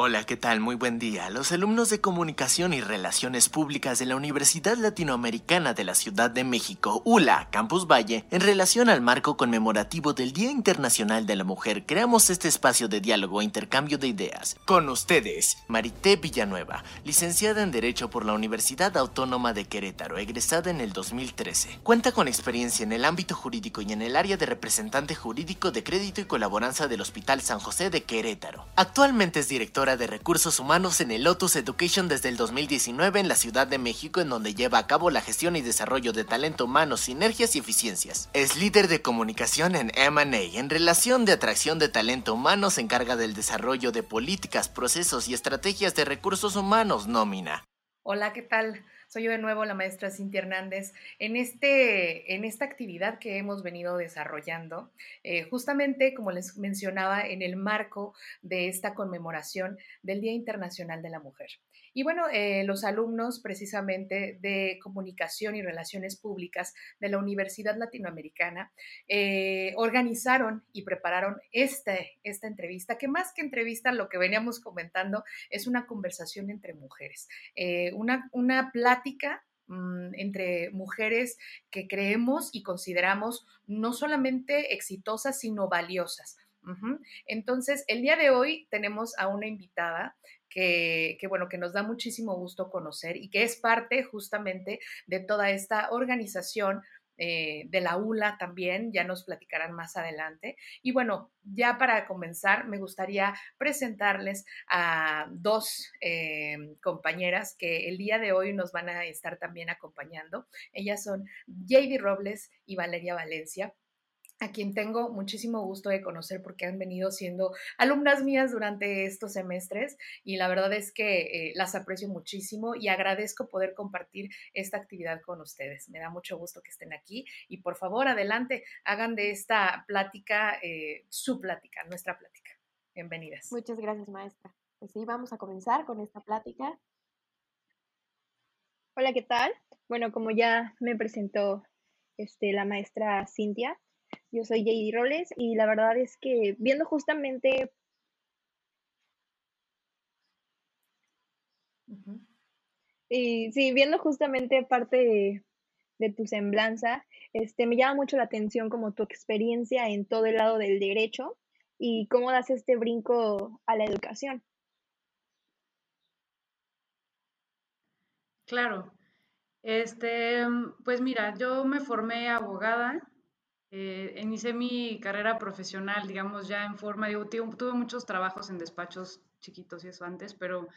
Hola, ¿qué tal? Muy buen día. Los alumnos de Comunicación y Relaciones Públicas de la Universidad Latinoamericana de la Ciudad de México, ULA, Campus Valle, en relación al marco conmemorativo del Día Internacional de la Mujer, creamos este espacio de diálogo e intercambio de ideas. Con ustedes, Marité Villanueva, licenciada en Derecho por la Universidad Autónoma de Querétaro, egresada en el 2013. Cuenta con experiencia en el ámbito jurídico y en el área de representante jurídico de crédito y colaboranza del Hospital San José de Querétaro. Actualmente es directora de Recursos Humanos en el Lotus Education desde el 2019 en la Ciudad de México, en donde lleva a cabo la gestión y desarrollo de talento humano, sinergias y eficiencias. Es líder de comunicación en M&A. En relación de atracción de talento humano, se encarga del desarrollo de políticas, procesos y estrategias de recursos humanos nómina. Hola, ¿qué tal? Soy yo de nuevo la maestra Cintia Hernández. En, este, en esta actividad que hemos venido desarrollando, eh, justamente como les mencionaba, en el marco de esta conmemoración del Día Internacional de la Mujer. Y bueno, eh, los alumnos precisamente de Comunicación y Relaciones Públicas de la Universidad Latinoamericana eh, organizaron y prepararon este, esta entrevista, que más que entrevista, lo que veníamos comentando es una conversación entre mujeres, una, una plática mm, entre mujeres que creemos y consideramos no solamente exitosas, sino valiosas. Entonces, el día de hoy tenemos a una invitada que, bueno, que nos da muchísimo gusto conocer y que es parte justamente de toda esta organización eh, de la ULA también, ya nos platicarán más adelante. Y bueno, ya para comenzar, me gustaría presentarles a dos eh, compañeras que el día de hoy nos van a estar también acompañando. Ellas son JD Robles y Valeria Valencia a quien tengo muchísimo gusto de conocer porque han venido siendo alumnas mías durante estos semestres y la verdad es que eh, las aprecio muchísimo y agradezco poder compartir esta actividad con ustedes. Me da mucho gusto que estén aquí y por favor adelante, hagan de esta plática eh, su plática, nuestra plática. Bienvenidas. Muchas gracias, maestra. Pues sí, vamos a comenzar con esta plática. Hola, ¿qué tal? Bueno, como ya me presentó este, la maestra Cintia, yo soy JD Roles y la verdad es que viendo justamente... Y sí, viendo justamente parte de, tu semblanza, este, me llama mucho la atención como tu experiencia en todo el lado del derecho y cómo das este brinco a la educación. Claro. Este, pues mira, yo me formé abogada eh, inicié mi carrera profesional, digamos, ya en forma, digo, tuve muchos trabajos en despachos chiquitos y eso antes, pero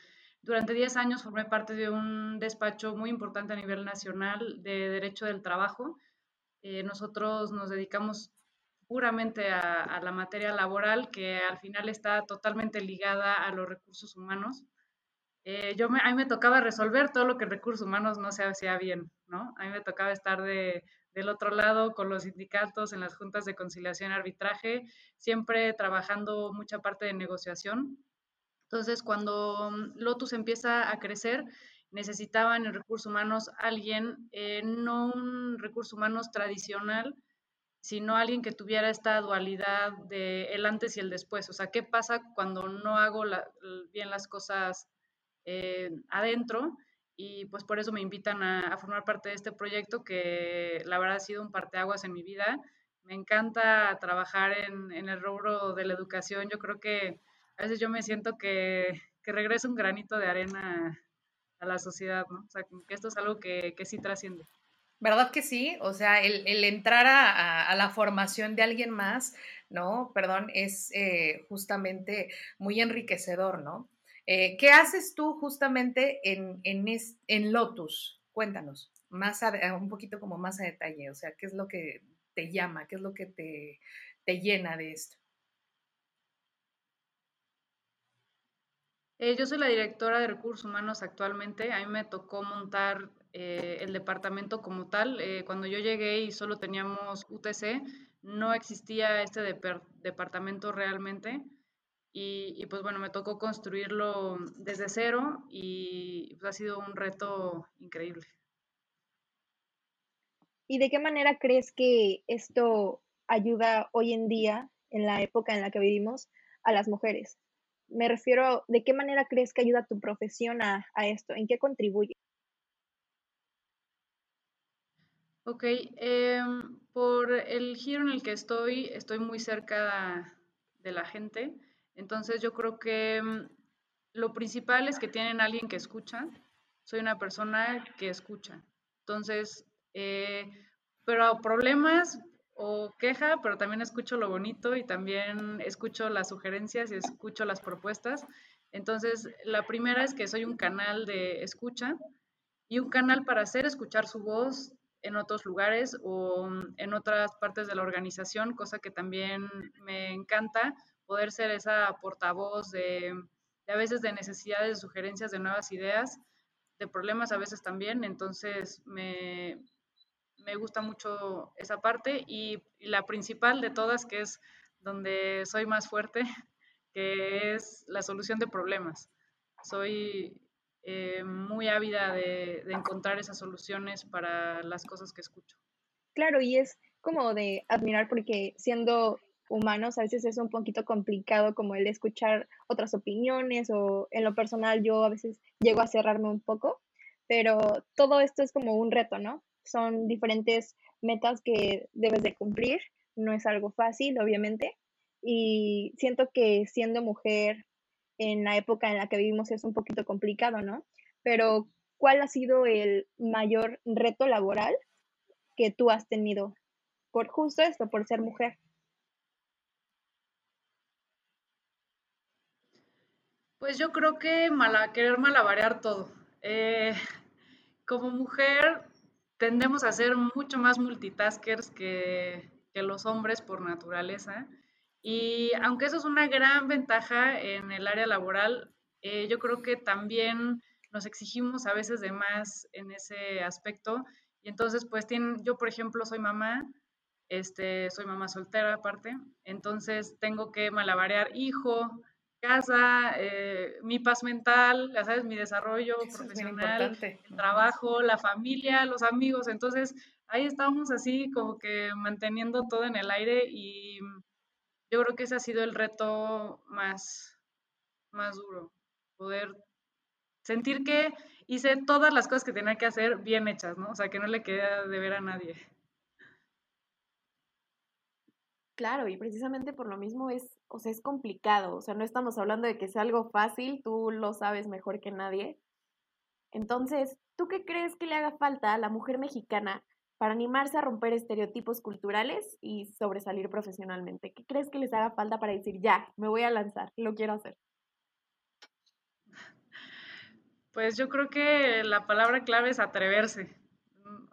durante 10 años formé parte de un despacho muy importante a nivel nacional de derecho del trabajo. Eh, nosotros nos dedicamos puramente a, la materia laboral, que al final está totalmente ligada a los recursos humanos. Eh, yo a mí me tocaba resolver todo lo que recursos humanos no se hacía bien, ¿no? A mí me tocaba estar de del otro lado con los sindicatos en las juntas de conciliación y arbitraje, siempre trabajando mucha parte de negociación. Entonces, cuando mm, Lotus empieza a crecer, necesitaban en recursos humanos alguien, eh, no un recurso humanos tradicional, sino alguien que tuviera esta dualidad de el antes y el después. O sea, ¿qué pasa cuando no hago bien las cosas eh, adentro? Y pues por eso me invitan a, formar parte de este proyecto que la verdad ha sido un parteaguas en mi vida. Me encanta trabajar en, el rubro de la educación. Yo creo que a veces yo me siento que, que regreso un granito de arena a la sociedad, ¿no? O sea, que esto es algo que, que sí trasciende. ¿Verdad que sí? O sea, el, el entrar a, a, la formación de alguien más, ¿no? Perdón, es eh, justamente muy enriquecedor, ¿no? Eh, ¿Qué haces tú justamente en, en, Lotus? Cuéntanos, más un poquito como más a detalle, o sea, ¿qué es lo que te llama? ¿Qué es lo que te, llena de esto? Eh, yo soy la directora de recursos humanos actualmente. A mí me tocó montar eh, el departamento como tal. cuando yo llegué y solo teníamos UTC, no existía este departamento realmente. Y, pues bueno, me tocó construirlo desde cero y pues, ha sido un reto increíble. ¿Y de qué manera crees que esto ayuda hoy en día, en la época en la que vivimos, a las mujeres? Me refiero, ¿de qué manera crees que ayuda tu profesión a, esto? ¿En qué contribuye? Ok, em, por el giro en el que estoy, estoy muy cerca de la gente. Entonces yo creo que mm, lo principal es que tienen alguien que escucha. Soy una persona que escucha. Entonces, eh, pero problemas o queja, pero también escucho lo bonito y también escucho las sugerencias y escucho las propuestas. Entonces, la primera es que soy un canal de escucha y un canal para hacer escuchar su voz en otros lugares o mm, en otras partes de la organización, cosa que también me encanta poder ser esa portavoz de, a veces de necesidades, sugerencias, de nuevas ideas, de problemas a veces también. Entonces, me, me gusta mucho esa parte y, la principal de todas, que es donde soy más fuerte, que es la solución de problemas. Soy eh, muy ávida de, de, encontrar esas soluciones para las cosas que escucho. Claro, y es como de admirar porque siendo humanos, a veces es un poquito complicado como el escuchar otras opiniones o en lo personal yo a veces llego a cerrarme un poco, pero todo esto es como un reto, ¿no? Son diferentes metas que debes de cumplir, no es algo fácil, obviamente, y siento que siendo mujer en la época en la que vivimos es un poquito complicado, ¿no? Pero ¿cuál ha sido el mayor reto laboral que tú has tenido por justo esto, por ser mujer? Pues yo creo que mala, querer malabarear todo. Eh, como mujer tendemos a ser mucho más multitaskers que, los hombres por naturaleza. Y aunque eso es una gran ventaja en el área laboral, eh, yo creo que también nos exigimos a veces de más en ese aspecto. Y entonces, pues, tienen, yo, por ejemplo, soy mamá, este, soy mamá soltera aparte, entonces tengo que malabarear hijo, casa, eh, mi paz mental, ya sabes, mi desarrollo profesional, el trabajo, la familia, los amigos. Entonces, ahí estamos así como que manteniendo todo en el aire y yo creo que ese ha sido el reto más, más duro, poder sentir que hice todas las cosas que tenía que hacer bien hechas, ¿no? O sea, que no le queda de ver a nadie. Claro, y precisamente por lo mismo es, o sea, es complicado, o sea, no estamos hablando de que sea algo fácil, tú lo sabes mejor que nadie. Entonces, ¿tú qué crees que le haga falta a la mujer mexicana para animarse a romper estereotipos culturales y sobresalir profesionalmente? ¿Qué crees que les haga falta para decir, ya, me voy a lanzar, lo quiero hacer? Pues yo creo que la palabra clave es atreverse.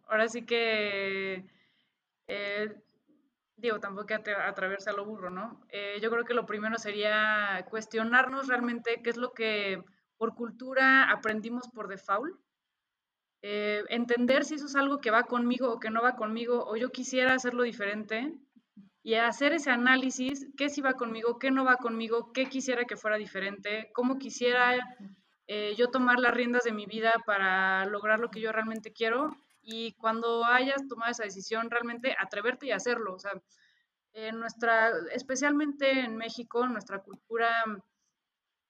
Ahora sí que eh, digo, tampoco que atravesar lo burro, ¿no? Eh, yo creo que lo primero sería cuestionarnos realmente qué es lo que por cultura aprendimos por default, eh, entender si eso es algo que va conmigo o que no va conmigo, o yo quisiera hacerlo diferente, y hacer ese análisis, qué sí va conmigo, qué no va conmigo, qué quisiera que fuera diferente, cómo quisiera eh, yo tomar las riendas de mi vida para lograr lo que yo realmente quiero y cuando hayas tomado esa decisión, realmente atreverte y hacerlo. O sea, en nuestra, especialmente en México, nuestra cultura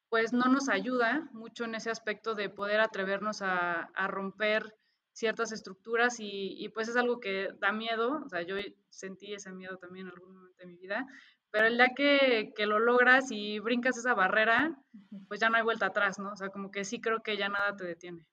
pues no nos ayuda mucho en ese aspecto de poder atrevernos a, a romper ciertas estructuras y, pues es algo que da miedo, o sea, yo sentí ese miedo también en algún momento de mi vida, pero el día que, que, lo logras y brincas esa barrera, pues ya no hay vuelta atrás, ¿no? O sea, como que sí creo que ya nada te detiene.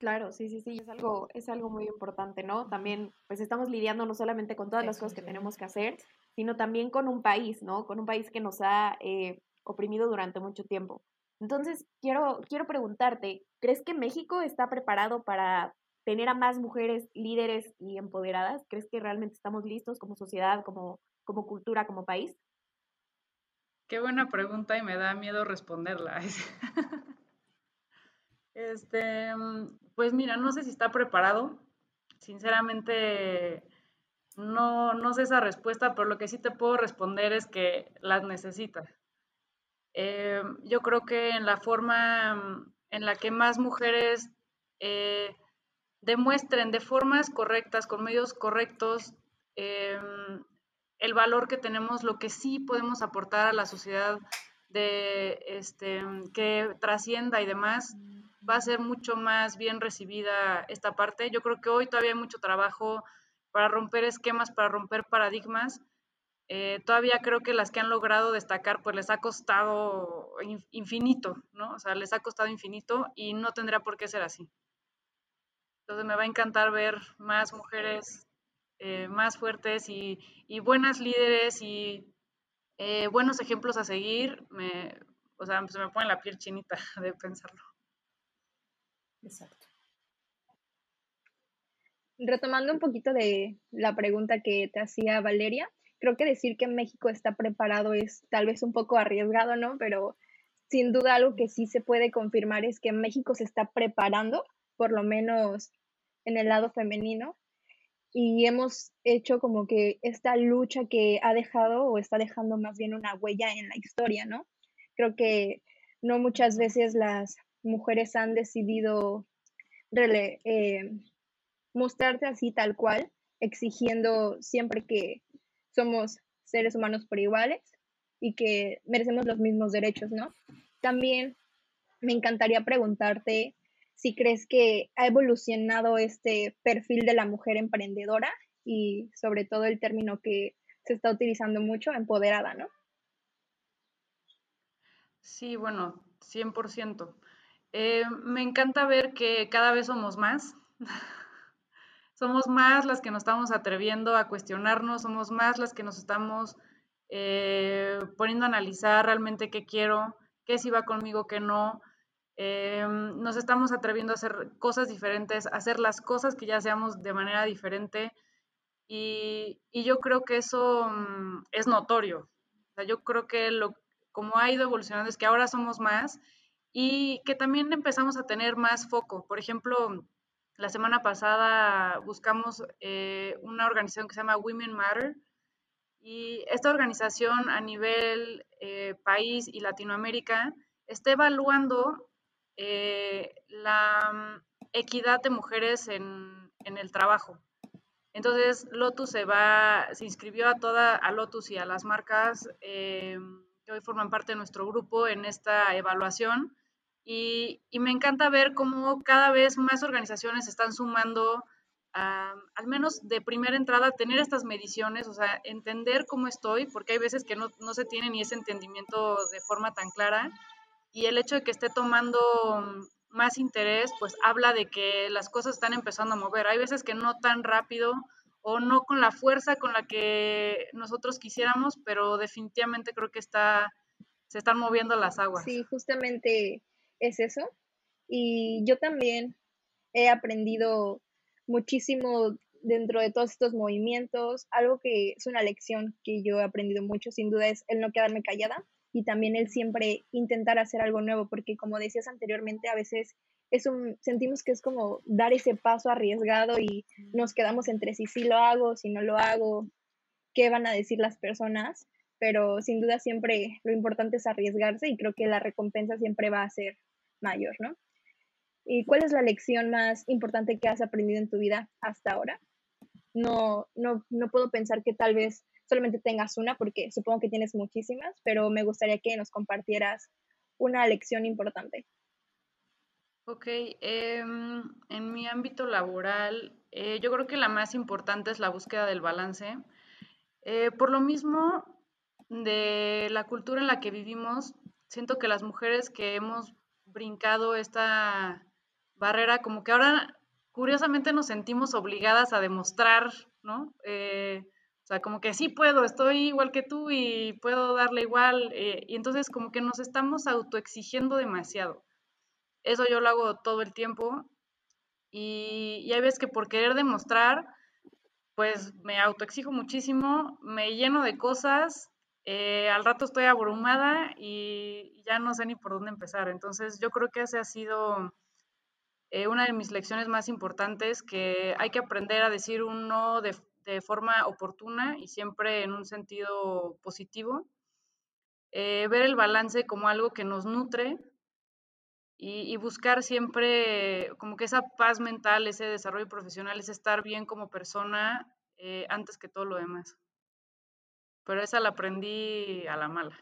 Claro, sí, sí, sí, es algo, es algo muy importante, ¿no? También, pues estamos lidiando no solamente con todas las cosas que tenemos que hacer, sino también con un país, ¿no? Con un país que nos ha eh, oprimido durante mucho tiempo. Entonces, quiero, quiero preguntarte, ¿crees que México está preparado para tener a más mujeres líderes y empoderadas? ¿Crees que realmente estamos listos como sociedad, como, como cultura, como país? Qué buena pregunta y me da miedo responderla. Este, mm, pues mira, no sé si está preparado. Sinceramente, no, no sé esa respuesta, pero lo que sí te puedo responder es que las necesita. Eh, yo creo que en la forma mm, en la que más mujeres eh, demuestren de formas correctas, con medios correctos, em, el valor que tenemos, lo que sí podemos aportar a la sociedad de este que trascienda y demás, va a ser mucho más bien recibida esta parte. Yo creo que hoy todavía hay mucho trabajo para romper esquemas, para romper paradigmas. Eh, todavía creo que las que han logrado destacar, pues les ha costado infinito, ¿no? O sea, les ha costado infinito y no tendría por qué ser así. Entonces me va a encantar ver más mujeres eh, más fuertes y, buenas líderes y eh, buenos ejemplos a seguir. Me, o sea, se me pone la piel chinita de pensarlo. Exacto. Retomando un poquito de la pregunta que te hacía Valeria, creo que decir que México está preparado es tal vez un poco arriesgado, ¿no? Pero sin duda algo que sí se puede confirmar es que México se está preparando, por lo menos en el lado femenino, y hemos hecho como que esta lucha que ha dejado o está dejando más bien una huella en la historia, ¿no? Creo que no muchas veces las mujeres han decidido eh, mostrarse así tal cual, exigiendo siempre que somos seres humanos por iguales y que merecemos los mismos derechos, ¿no? También me encantaría preguntarte si crees que ha evolucionado este perfil de la mujer emprendedora y sobre todo el término que se está utilizando mucho, empoderada, ¿no? Sí, bueno, 100%. Eh, me encanta ver que cada vez somos más. somos más las que nos estamos atreviendo a cuestionarnos, somos más las que nos estamos eh, poniendo a analizar realmente qué quiero, qué si va conmigo, qué no. Eh, nos estamos atreviendo a hacer cosas diferentes, a hacer las cosas que ya hacíamos de manera diferente. Y, yo creo que eso mm, es notorio. yo creo que como ha ido evolucionando es que ahora somos más y que también empezamos a tener más foco. Por ejemplo, la semana pasada buscamos eh, una organización que se llama Women Matter y esta organización a nivel eh, país y Latinoamérica está evaluando eh, la mm, equidad de mujeres en, en, el trabajo. Entonces, Lotus se va, se inscribió a toda, a Lotus y a las marcas que hoy forman parte de nuestro grupo en esta evaluación y, me encanta ver cómo cada vez más organizaciones están sumando, al menos de primera entrada, tener estas mediciones, o sea, entender cómo estoy, porque hay veces que no, no se tiene ni ese entendimiento de forma tan clara. Y el hecho de que esté tomando más interés, pues habla de que las cosas están empezando a mover. Hay veces que no tan rápido o no con la fuerza con la que nosotros quisiéramos, pero definitivamente creo que está, se están moviendo las aguas. Sí, justamente es eso. Y yo también he aprendido muchísimo dentro de todos estos movimientos. Algo que es una lección que yo he aprendido mucho, sin duda, es el no quedarme callada y también el siempre intentar hacer algo nuevo, porque como decías anteriormente, a veces es un, sentimos que es como dar ese paso arriesgado y nos quedamos entre si sí lo hago, si no lo hago, qué van a decir las personas, pero sin duda siempre lo importante es arriesgarse y creo que la recompensa siempre va a ser mayor, ¿no? ¿Y cuál es la lección más importante que has aprendido en tu vida hasta ahora? No, no, no puedo pensar que tal vez solamente tengas una, porque supongo que tienes muchísimas, pero me gustaría que nos compartieras una lección importante. Ok, em, en mi ámbito laboral, eh, yo creo que la más importante es la búsqueda del balance. Eh, por lo mismo de la cultura en la que vivimos, siento que las mujeres que hemos brincado esta barrera, como que ahora curiosamente nos sentimos obligadas a demostrar, ¿no? Eh, o sea, como que sí puedo, estoy igual que tú y puedo darle igual. Eh, y entonces como que nos estamos autoexigiendo demasiado. Eso yo lo hago todo el tiempo. Y, y hay veces que por querer demostrar, pues me autoexijo muchísimo, me lleno de cosas eh, al rato estoy abrumada y ya no sé ni por dónde empezar. Entonces yo creo que esa ha sido eh, una de mis lecciones más importantes, que hay que aprender a decir un no de, forma oportuna y siempre en un sentido positivo. eh, ver el balance como algo que nos nutre y, buscar siempre como que esa paz mental, ese desarrollo profesional, es estar bien como persona antes que todo lo demás. Pero esa la aprendí a la mala.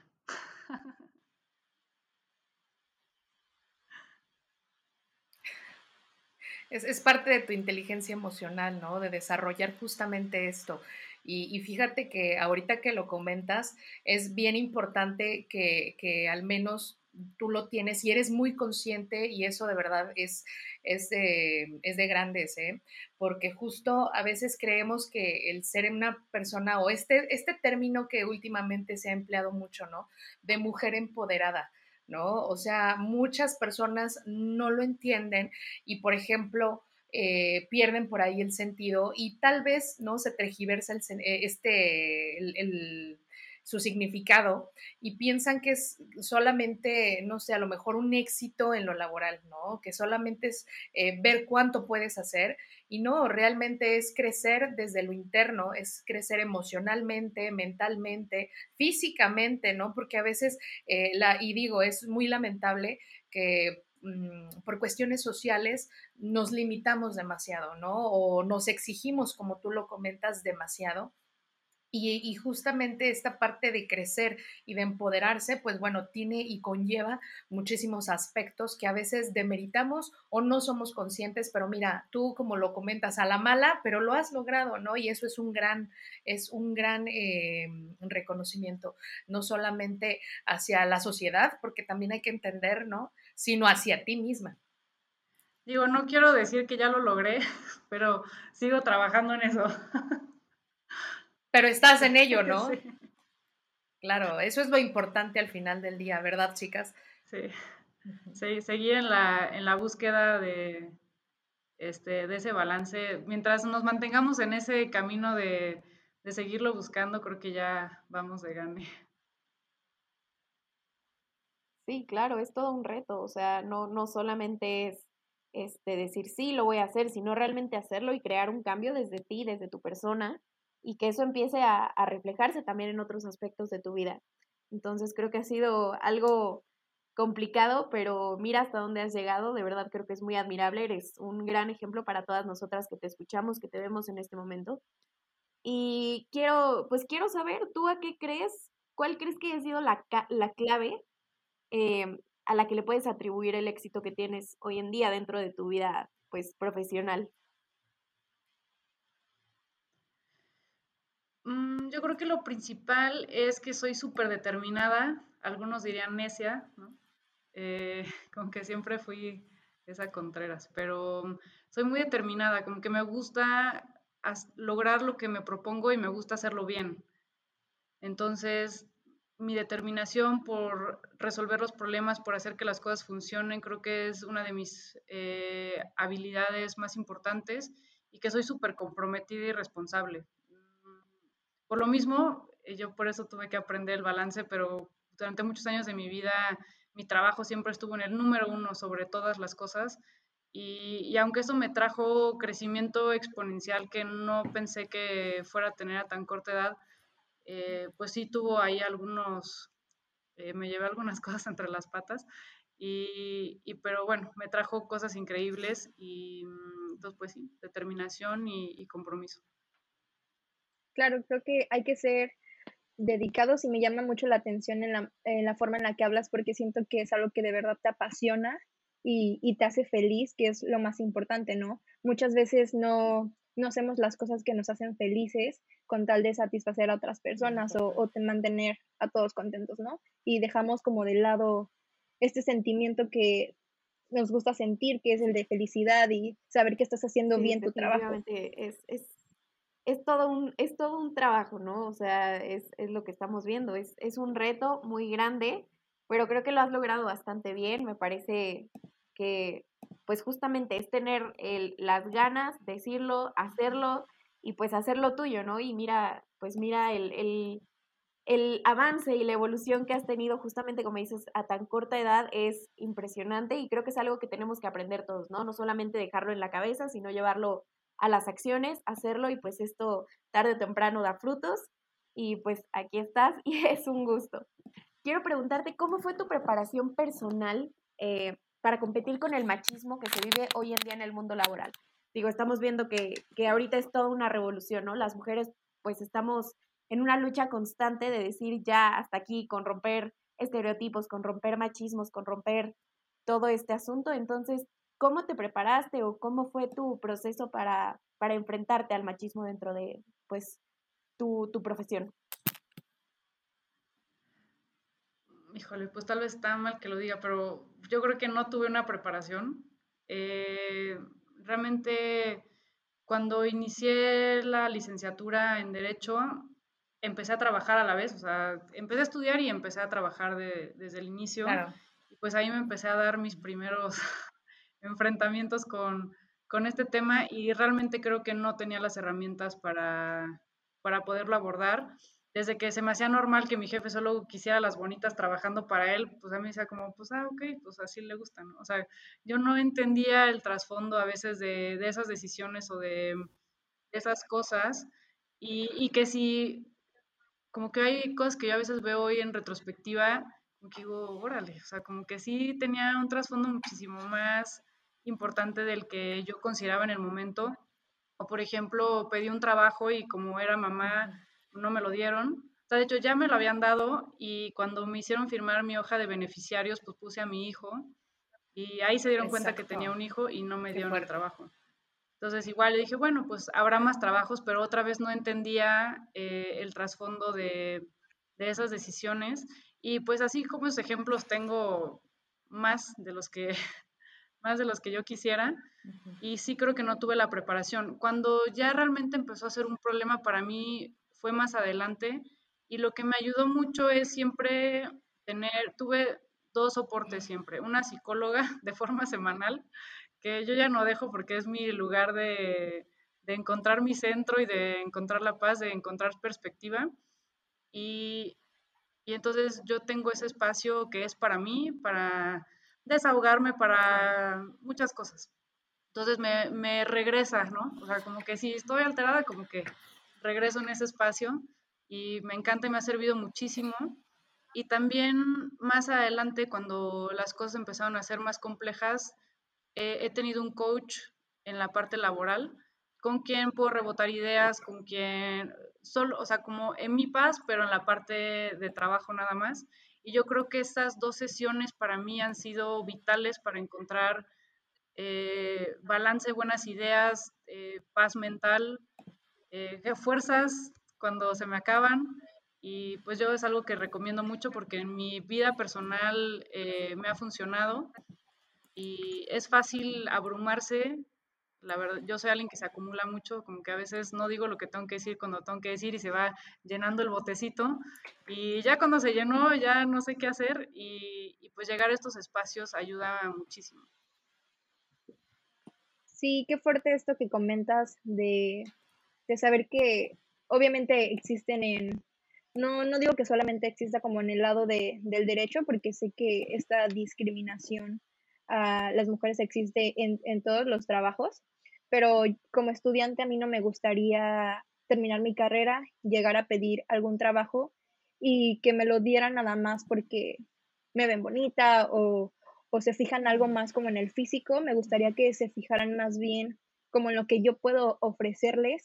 Es, parte de tu inteligencia emocional, ¿no? De desarrollar justamente esto. Y, fíjate que ahorita que lo comentas, es bien importante que, que, al menos tú lo tienes y eres muy consciente y eso de verdad es, es, de, es de grandes, ¿eh? Porque justo a veces creemos que el ser una persona o este, este término que últimamente se ha empleado mucho, ¿no? De mujer empoderada ¿no? O sea, muchas personas no lo entienden y, por ejemplo, eh, pierden por ahí el sentido y tal vez, ¿no? Se tergiversa el, eh, este, el su significado y piensan que es solamente, no sé, a lo mejor un éxito en lo laboral, ¿no? Que solamente es eh, ver cuánto puedes hacer y no, realmente es crecer desde lo interno, es crecer emocionalmente, mentalmente, físicamente, ¿no? Porque a veces, eh, la, y digo, es muy lamentable que mm, por cuestiones sociales nos limitamos demasiado, ¿no? O nos exigimos, como tú lo comentas, demasiado y, justamente esta parte de crecer y de empoderarse, pues bueno, tiene y conlleva muchísimos aspectos que a veces demeritamos o no somos conscientes, pero mira, tú como lo comentas a la mala, pero lo has logrado, ¿no? Y eso es un gran, es un gran eh, reconocimiento, no solamente hacia la sociedad, porque también hay que entender, ¿no? Sino hacia ti misma. Digo, no quiero decir que ya lo logré, pero sigo trabajando en eso. Pero estás en ello, ¿no? Claro, eso es lo importante al final del día, ¿verdad, chicas? Sí. sí seguir en la, en la búsqueda de, este, de ese balance. Mientras nos mantengamos en ese camino de, de seguirlo buscando, creo que ya vamos de gane. Sí, claro, es todo un reto, o sea, no, no solamente es este, decir sí, lo voy a hacer, sino realmente hacerlo y crear un cambio desde ti, desde tu persona, y que eso empiece a, reflejarse también en otros aspectos de tu vida. Entonces creo que ha sido algo complicado, pero mira hasta dónde has llegado, de verdad creo que es muy admirable, eres un gran ejemplo para todas nosotras que te escuchamos, que te vemos en este momento. Y quiero, pues quiero saber, ¿tú a qué crees? ¿Cuál crees que ha sido la, la clave eh, a la que le puedes atribuir el éxito que tienes hoy en día dentro de tu vida, pues, profesional? Mm, yo creo que lo principal es que soy súper determinada, algunos dirían necia, ¿no? Eh, como que siempre fui esa Contreras, pero soy muy determinada, como que me gusta lograr lo que me propongo y me gusta hacerlo bien. Entonces, mi determinación por resolver los problemas, por hacer que las cosas funcionen, creo que es una de mis eh, habilidades más importantes y que soy súper comprometida y responsable. Por lo mismo, eh, yo por eso tuve que aprender el balance, pero durante muchos años de mi vida mi trabajo siempre estuvo en el número uno sobre todas las cosas. Y, aunque eso me trajo crecimiento exponencial que no pensé que fuera a tener a tan corta edad, eh, pues sí tuvo ahí algunos, eh, me llevé algunas cosas entre las patas. Y, pero bueno, me trajo cosas increíbles y mm, entonces pues sí, determinación y compromiso claro, creo que hay que ser dedicados y me llama mucho la atención en la, forma en la que hablas porque siento que es algo que de verdad te apasiona y, te hace feliz, que es lo más importante, ¿no? Muchas veces no, no hacemos las cosas que nos hacen felices con tal de satisfacer a otras personas o, o de mantener a todos contentos, ¿no? Y dejamos como de lado este sentimiento que nos gusta sentir, que es el de felicidad y saber que estás haciendo bien tu trabajo. Es, es es todo un, es todo un trabajo, ¿no? O sea, es, lo que estamos viendo, es, es un reto muy grande, pero creo que lo has logrado bastante bien, me parece que pues justamente es tener el, las ganas, decirlo, hacerlo y pues hacerlo tuyo, ¿no? Y mira, pues mira el, el, el avance y la evolución que has tenido justamente, como dices, a tan corta edad es impresionante y creo que es algo que tenemos que aprender todos, ¿no? No solamente dejarlo en la cabeza, sino llevarlo a las acciones, hacerlo y pues esto tarde o temprano da frutos y pues aquí estás y es un gusto. quiero preguntarte cómo fue tu preparación personal eh, para competir con el machismo que se vive hoy en día en el mundo laboral. Digo, estamos viendo que, que ahorita es toda una revolución, ¿no? Las mujeres pues estamos en una lucha constante de decir ya hasta aquí, con romper estereotipos, con romper machismos, con romper todo este asunto. Entonces, ¿cómo te preparaste o cómo fue tu proceso para, para enfrentarte al machismo dentro de, pues, tu, tu profesión? Híjole, pues tal vez está mal que lo diga, pero yo creo que no tuve una preparación. Eh, realmente cuando inicié la licenciatura en Derecho, empecé a trabajar a la vez, o sea, empecé a estudiar y empecé a trabajar desde el inicio. Y pues ahí me empecé a dar mis primeros enfrentamientos con, con, este tema y realmente creo que no tenía las herramientas para, para poderlo abordar desde que se me hacía normal que mi jefe solo quisiera las bonitas trabajando para él, pues a mí decía como, pues, ah, ok, pues así le gusta, ¿no? O sea, yo no entendía el trasfondo a veces de, de esas decisiones o de, esas cosas y, y, que si, como que hay cosas que yo a veces veo hoy en retrospectiva, como que digo, órale, o sea, como que sí tenía un trasfondo muchísimo más importante del que yo consideraba en el momento. O, por ejemplo, pedí un trabajo y como era mamá no me lo dieron. O sea, de hecho ya me lo habían dado y cuando me hicieron firmar mi hoja de beneficiarios, pues puse a mi hijo y ahí se dieron cuenta que tenía un hijo y no me dieron el trabajo. Entonces igual le dije, bueno, pues habrá más trabajos, pero otra vez no entendía eh, el trasfondo de, de, esas decisiones. Y pues así como esos ejemplos tengo más de los que, más de los que yo quisiera. Y sí creo que no tuve la preparación. Cuando ya realmente empezó a ser un problema para mí fue más adelante y lo que me ayudó mucho es siempre tener, tuve dos soportes siempre, una psicóloga de forma semanal, que yo ya no dejo porque es mi lugar de, de encontrar mi centro y de encontrar la paz, de encontrar perspectiva. Y, y entonces yo tengo ese espacio que es para mí, para desahogarme, para muchas cosas. Entonces me, me regresa, ¿no? O sea, como que si estoy alterada, como que regreso en ese espacio y me encanta y me ha servido muchísimo. Y también más adelante, cuando las cosas empezaron a ser más complejas, he tenido un coach en la parte laboral con quien puedo rebotar ideas, con quien solo, o sea, como en mi paz, pero en la parte de trabajo nada más. Y yo creo que estas dos sesiones para mí han sido vitales para encontrar eh, balance, buenas ideas, eh, paz mental eh, fuerzas cuando se me acaban y pues yo es algo que recomiendo mucho porque en mi vida personal me ha funcionado y es fácil abrumarse. La verdad, yo soy alguien que se acumula mucho, como que a veces no digo lo que tengo que decir cuando tengo que decir y se va llenando el botecito y ya cuando se llenó ya no sé qué hacer y, y pues llegar a estos espacios ayuda muchísimo. Sí, qué fuerte esto que comentas de de saber que obviamente existen en, no, no digo que solamente exista como en el lado de, del derecho, porque sé que esta discriminación a las mujeres existe en, en todos los trabajos, pero como estudiante a mí no me gustaría terminar mi carrera, llegar a pedir algún trabajo y que me lo dieran nada más porque me ven bonita o, o se fijan algo más como en el físico, me gustaría que se fijaran más bien como en lo que yo puedo ofrecerles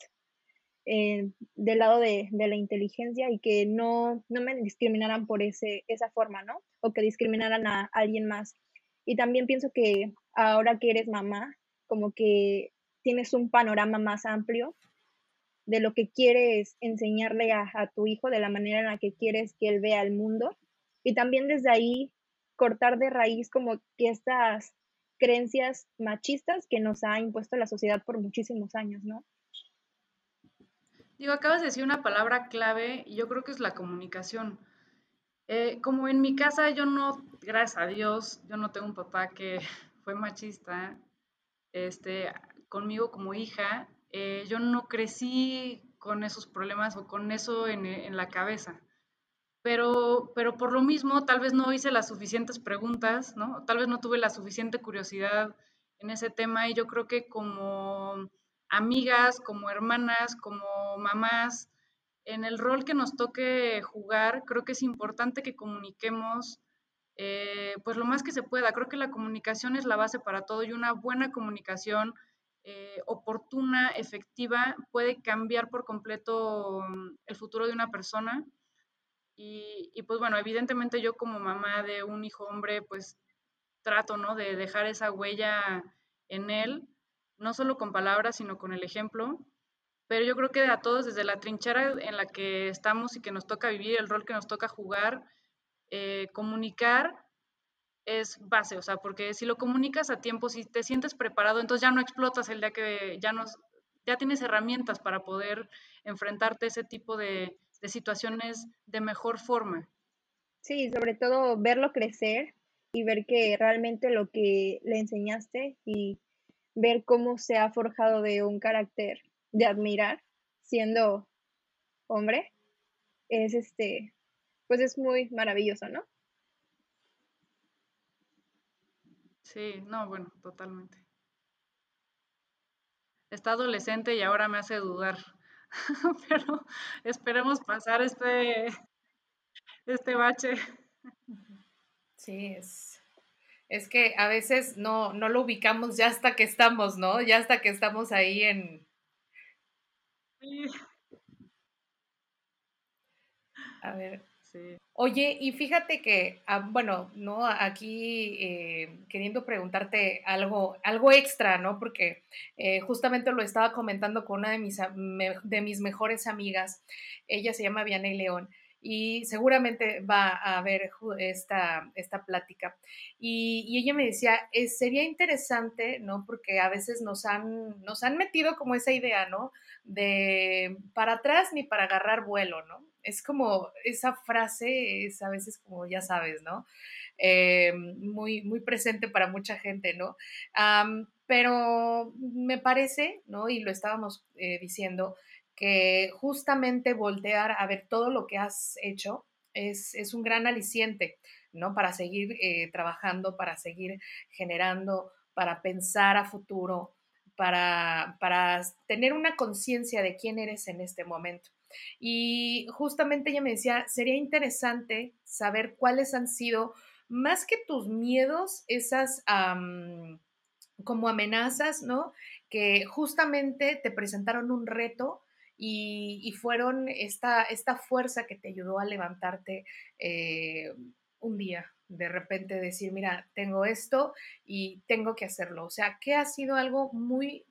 eh, del lado de, la inteligencia y que no, no me discriminaran por ese, esa forma, ¿no? O que discriminaran a alguien más. Y también pienso que ahora que eres mamá, como que tienes un panorama más amplio de lo que quieres enseñarle a, tu hijo, de la manera en la que quieres que él vea el mundo. Y también desde ahí cortar de raíz como que estas creencias machistas que nos ha impuesto la sociedad por muchísimos años, ¿no? Digo, acabas de decir una palabra clave y yo creo que es la comunicación. Eh, como en mi casa yo no, gracias a Dios, yo no tengo un papá que fue machista, este, conmigo como hija, eh, yo no crecí con esos problemas o con eso en, en, la cabeza. Pero, pero por lo mismo, tal vez no hice las suficientes preguntas, ¿no? Tal vez no tuve la suficiente curiosidad en ese tema y yo creo que como amigas, como hermanas, como mamás, en el rol que nos toque jugar, creo que es importante que comuniquemos eh, pues lo más que se pueda. Creo que la comunicación es la base para todo y una buena comunicación eh, oportuna, efectiva, puede cambiar por completo mm, el futuro de una persona. Y, y, pues bueno, evidentemente yo como mamá de un hijo hombre, pues trato, ¿no? De dejar esa huella en él, no solo con palabras, sino con el ejemplo. Pero yo creo que a todos, desde la trinchera en la que estamos y que nos toca vivir, el rol que nos toca jugar, eh, comunicar es base, o sea, porque si lo comunicas a tiempo, si te sientes preparado, entonces ya no explotas el día que ya, nos, ya tienes herramientas para poder enfrentarte a ese tipo de, de situaciones de mejor forma. Sí, sobre todo verlo crecer y ver que realmente lo que le enseñaste y ver cómo se ha forjado de un carácter de admirar siendo hombre es este pues es muy maravilloso, ¿no? Sí, no, bueno, totalmente. Está adolescente y ahora me hace dudar. Pero esperemos pasar este, este bache. Sí, es, es que a veces no, no lo ubicamos ya hasta que estamos, ¿no? Ya hasta que estamos ahí en... Sí. A ver, Oye, y fíjate que, ah, bueno, ¿no? Aquí eh, queriendo preguntarte algo, algo extra, ¿no? Porque eh, justamente lo estaba comentando con una de mis, de mis mejores amigas. Ella se llama Vianey León y seguramente va a ver esta, esta plática. Y, y ella me decía, eh, sería interesante, ¿no? Porque a veces nos han, nos han metido como esa idea, ¿no? De para atrás ni para agarrar vuelo, ¿no? es como esa frase es a veces como ya sabes, ¿no? Eh, muy, muy presente para mucha gente, ¿no? pero me parece, ¿no? Y lo estábamos eh, diciendo, que justamente voltear a ver todo lo que has hecho es, es un gran aliciente, ¿no? Para seguir eh, trabajando, para seguir generando, para pensar a futuro, para, para tener una conciencia de quién eres en este momento. Y justamente ella me decía, sería interesante saber cuáles han sido, más que tus miedos, esas como amenazas, ¿no? Que justamente te presentaron un reto y, fueron esta, esta, fuerza que te ayudó a levantarte eh, un día, de repente decir, mira, tengo esto y tengo que hacerlo. O sea, que ha sido algo muy,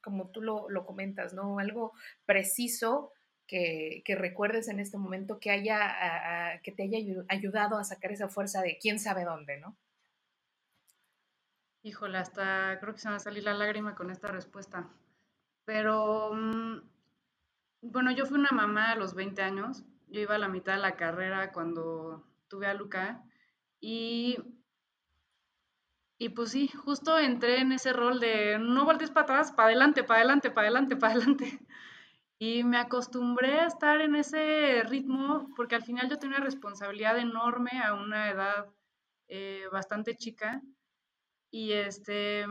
como tú lo, lo comentas, ¿no? Algo preciso que, recuerdes en este momento que, haya, que te haya ayudado a sacar esa fuerza de quién sabe dónde, ¿no? Híjole, hasta creo que se me va a salir la lágrima con esta respuesta. Pero, mm, bueno, yo fui una mamá a los 20 años. Yo iba a la mitad de la carrera cuando tuve a Luca. Y, y pues sí, justo entré en ese rol de no voltees para atrás, para adelante, para adelante, para adelante, para adelante. Y me acostumbré a estar en ese ritmo porque al final yo tenía una responsabilidad enorme a una edad eh, bastante chica. Y este,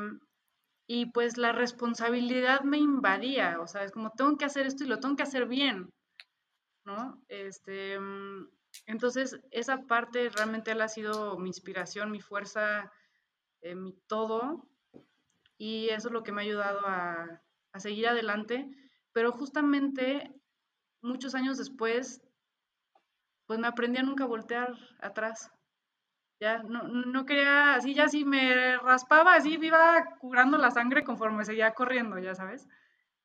y pues la responsabilidad me invadía, o sea, es como tengo que hacer esto y lo tengo que hacer bien, ¿no? Este, entonces, esa parte realmente ha sido mi inspiración, mi fuerza, eh, mi todo, y eso es lo que me ha ayudado a, a seguir adelante pero justamente muchos años después, pues me aprendí a nunca voltear atrás. Ya no, no quería, así ya si me raspaba, así iba curando la sangre conforme seguía corriendo, ya sabes.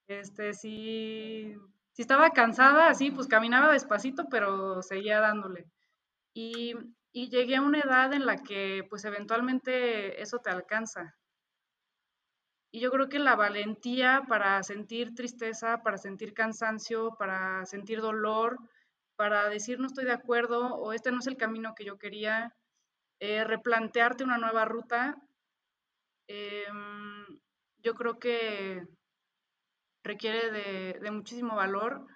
Este, si, si estaba cansada, así, pues caminaba despacito, pero seguía dándole. Y, y llegué a una edad en la que, pues eventualmente eso te alcanza. Y yo creo que la valentía para sentir tristeza, para sentir cansancio, para sentir dolor, para decir no estoy de acuerdo o este no es el camino que yo quería, eh, replantearte una nueva ruta, em, yo creo que requiere de, de muchísimo valor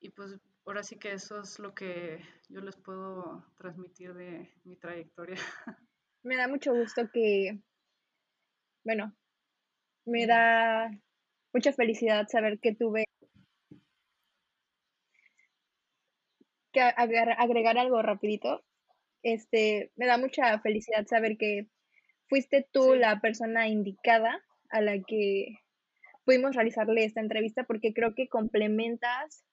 y pues ahora sí que eso es lo que yo les puedo transmitir de mi trayectoria. Me da mucho gusto que, bueno, me da mucha felicidad saber que tuve que agregar algo rapidito. Este, me da mucha felicidad saber que fuiste tú la persona indicada a la que pudimos realizarle esta entrevista porque creo que complementas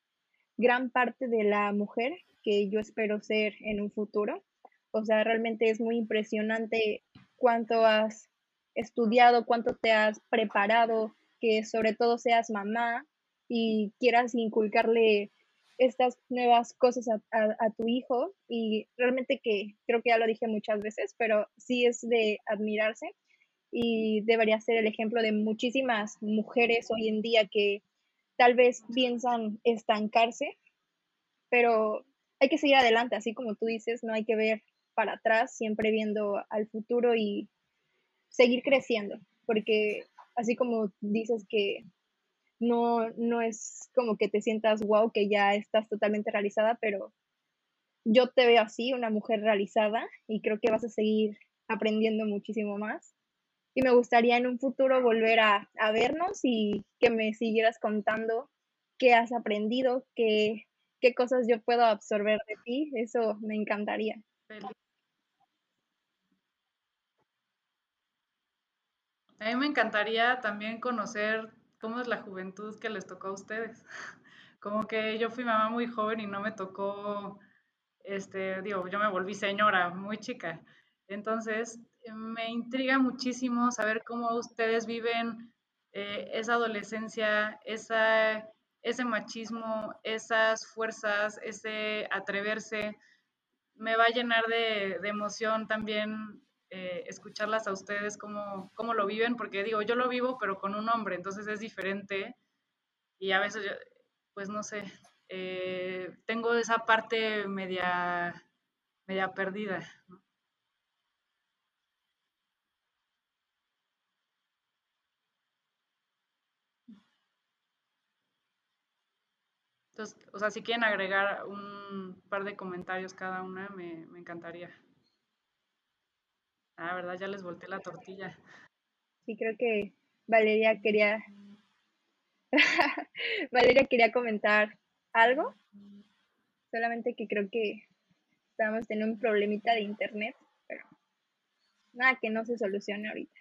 gran parte de la mujer que yo espero ser en un futuro. O sea, realmente es muy impresionante cuánto has estudiado, cuánto te has preparado, que sobre todo seas mamá y quieras inculcarle estas nuevas cosas a, tu hijo y realmente que creo que ya lo dije muchas veces, pero sí es de admirarse y debería ser el ejemplo de muchísimas mujeres hoy en día que tal vez piensan estancarse, pero hay que seguir adelante, así como tú dices, no hay que ver para atrás, siempre viendo al futuro y seguir creciendo, porque así como dices que no, no es como que te sientas wow, que ya estás totalmente realizada, pero yo te veo así, una mujer realizada, y creo que vas a seguir aprendiendo muchísimo más. Y me gustaría en un futuro volver a, vernos y que me siguieras contando qué has aprendido, qué, qué cosas yo puedo absorber de ti. Eso me encantaría. A mí me encantaría también conocer cómo es la juventud que les tocó a ustedes. Como que yo fui mamá muy joven y no me tocó, este, digo, yo me volví señora muy chica. Entonces, me intriga muchísimo saber cómo ustedes viven eh, esa adolescencia, esa, ese machismo, esas fuerzas, ese atreverse. Me va a llenar de, de emoción también eh, escucharlas a ustedes, cómo, cómo lo viven, porque digo, yo lo vivo, pero con un hombre, entonces es diferente y a veces, pues no sé, eh, tengo esa parte media, media perdida. Entonces, o sea, si quieren agregar un par de comentarios cada una, me, me encantaría. Ah, ¿verdad? Ya les volteé la tortilla. Sí, creo que Valeria quería. Valeria quería comentar algo. Solamente que creo que estamos teniendo un problemita de internet, pero nada que no se solucione ahorita.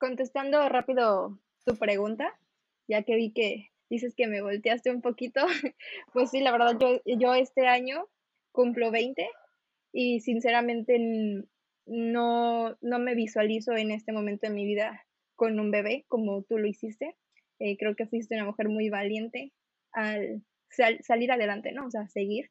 Contestando rápido tu pregunta, ya que vi que dices que me volteaste un poquito, pues sí, la verdad, yo, yo este año cumplo 20 y sinceramente no, no me visualizo en este momento de mi vida con un bebé como tú lo hiciste. Eh, creo que fuiste una mujer muy valiente al salir adelante, ¿no? O sea, seguir.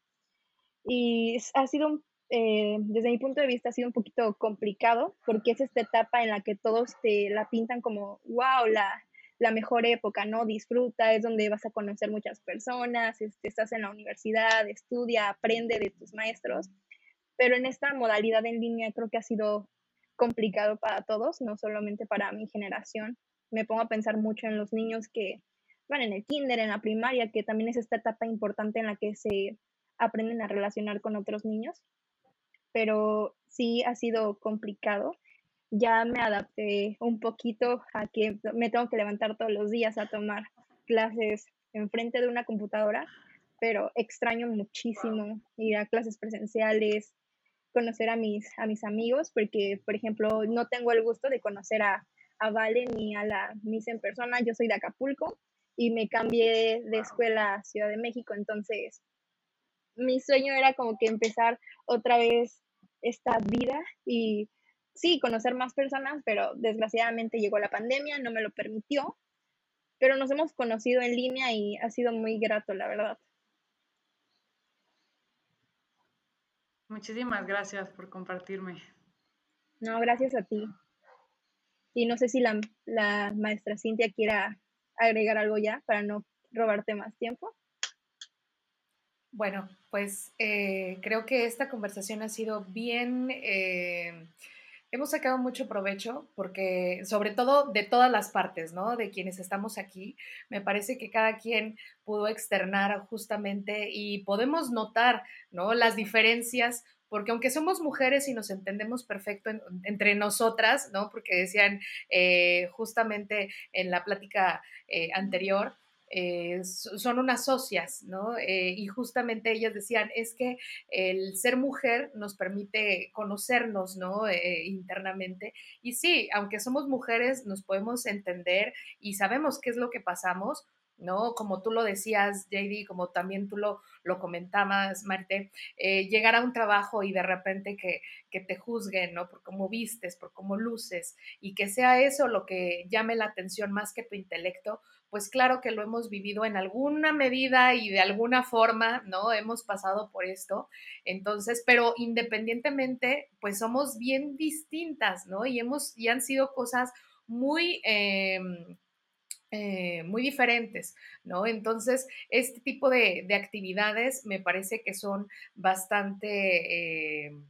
Y ha sido un eh, desde mi punto de vista ha sido un poquito complicado porque es esta etapa en la que todos te la pintan como, wow, la, la mejor época, ¿no? Disfruta, es donde vas a conocer muchas personas, este, estás en la universidad, estudia, aprende de tus maestros, pero en esta modalidad en línea creo que ha sido complicado para todos, no solamente para mi generación. Me pongo a pensar mucho en los niños que van en el kinder, en la primaria, que también es esta etapa importante en la que se aprenden a relacionar con otros niños pero sí ha sido complicado. Ya me adapté un poquito a que me tengo que levantar todos los días a tomar clases enfrente de una computadora, pero extraño muchísimo ir a clases presenciales, conocer a mis, a mis amigos, porque, por ejemplo, no tengo el gusto de conocer a, a Vale ni a la Miss en persona. Yo soy de Acapulco y me cambié de escuela a Ciudad de México, entonces mi sueño era como que empezar otra vez esta vida y sí, conocer más personas, pero desgraciadamente llegó la pandemia, no me lo permitió, pero nos hemos conocido en línea y ha sido muy grato, la verdad. Muchísimas gracias por compartirme. No, gracias a ti. Y no sé si la, la maestra Cintia quiera agregar algo ya para no robarte más tiempo. Bueno, pues eh, creo que esta conversación ha sido bien, eh, hemos sacado mucho provecho porque sobre todo de todas las partes, ¿no? De quienes estamos aquí, me parece que cada quien pudo externar justamente y podemos notar, ¿no? Las diferencias porque aunque somos mujeres y nos entendemos perfecto entre nosotras, ¿no? Porque decían eh, justamente en la plática eh, anterior, eh, son unas socias, ¿no? Eh, y justamente ellas decían, es que el ser mujer nos permite conocernos, ¿no? Eh, internamente. Y sí, aunque somos mujeres, nos podemos entender y sabemos qué es lo que pasamos, ¿no? Como tú lo decías, JD, como también tú lo, lo comentabas, Marte, llegar a un trabajo y de repente que, que, te juzguen, ¿no? Por cómo vistes, por cómo luces, y que sea eso lo que llame la atención más que tu intelecto, pues claro que lo hemos vivido en alguna medida y de alguna forma, ¿no? Hemos pasado por esto. Entonces, pero independientemente, pues somos bien distintas, ¿no? Y hemos, y han sido cosas muy... Em, eh, muy diferentes, ¿no? Entonces, este tipo de, actividades me parece que son bastante... Em,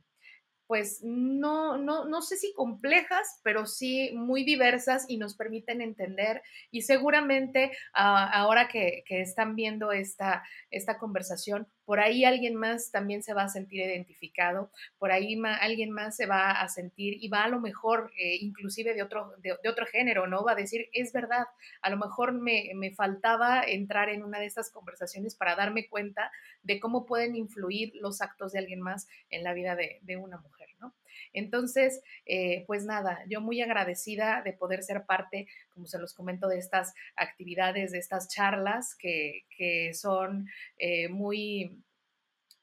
pues no, no, no sé si complejas, pero sí muy diversas y nos permiten entender. Y seguramente ah, ahora que, que, están viendo esta, esta conversación, por ahí alguien más también se va a sentir identificado, por ahí alguien más se va a sentir y va a lo mejor eh, inclusive de otro, de, otro género, ¿no? Va a decir, es verdad, a lo mejor me, me, faltaba entrar en una de estas conversaciones para darme cuenta de cómo pueden influir los actos de alguien más en la vida de, de una mujer, Entonces, eh, pues nada, yo muy agradecida de poder ser parte, como se los comento, de estas actividades, de estas charlas que, que son eh, muy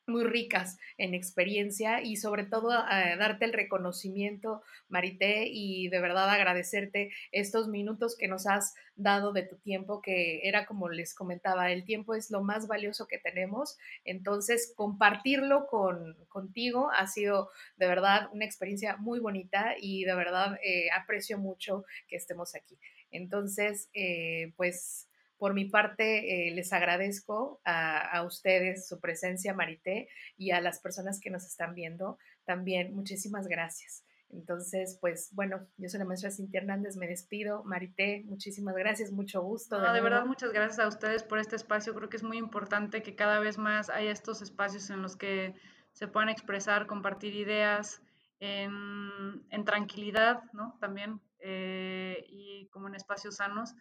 muy ricas en experiencia y sobre todo eh, darte el reconocimiento, Marité, y de verdad agradecerte estos minutos que nos has dado de tu tiempo, que era como les comentaba, el tiempo es lo más valioso que tenemos, entonces compartirlo con, contigo ha sido de verdad una experiencia muy bonita y de verdad eh, aprecio mucho que estemos aquí. Entonces, eh, pues por mi parte, eh, les agradezco a, ustedes su presencia, Marité, y a las personas que nos están viendo también. Muchísimas gracias. Entonces, pues bueno, yo soy la maestra Cintia Hernández, me despido. Marité, muchísimas gracias, mucho gusto. de, de verdad, muchas gracias a ustedes por este espacio. Creo que es muy importante que cada vez más haya estos espacios en los que se puedan expresar, compartir ideas en, en tranquilidad, ¿no? También, eh, y como en espacios sanos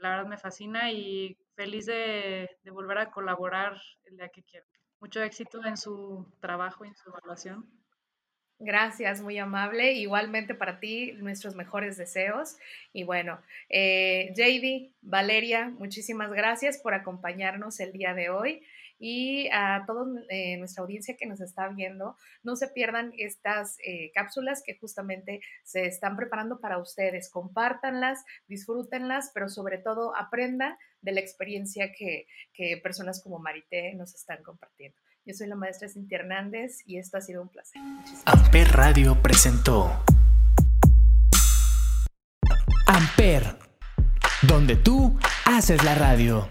la verdad me fascina y feliz de, volver a colaborar el día que quiera. Mucho éxito en su trabajo y en su evaluación. Gracias, muy amable. Igualmente para ti, nuestros mejores deseos. Y bueno, eh, JD, Valeria, muchísimas gracias por acompañarnos el día de hoy y a toda eh, nuestra audiencia que nos está viendo, no se pierdan estas eh, cápsulas que justamente se están preparando para ustedes. Compártanlas, disfrútenlas, pero sobre todo aprendan de la experiencia que, personas como Marité nos están compartiendo. Yo soy la maestra Cintia Hernández y esto ha sido un placer. Amper Radio presentó Amper, donde tú haces la radio.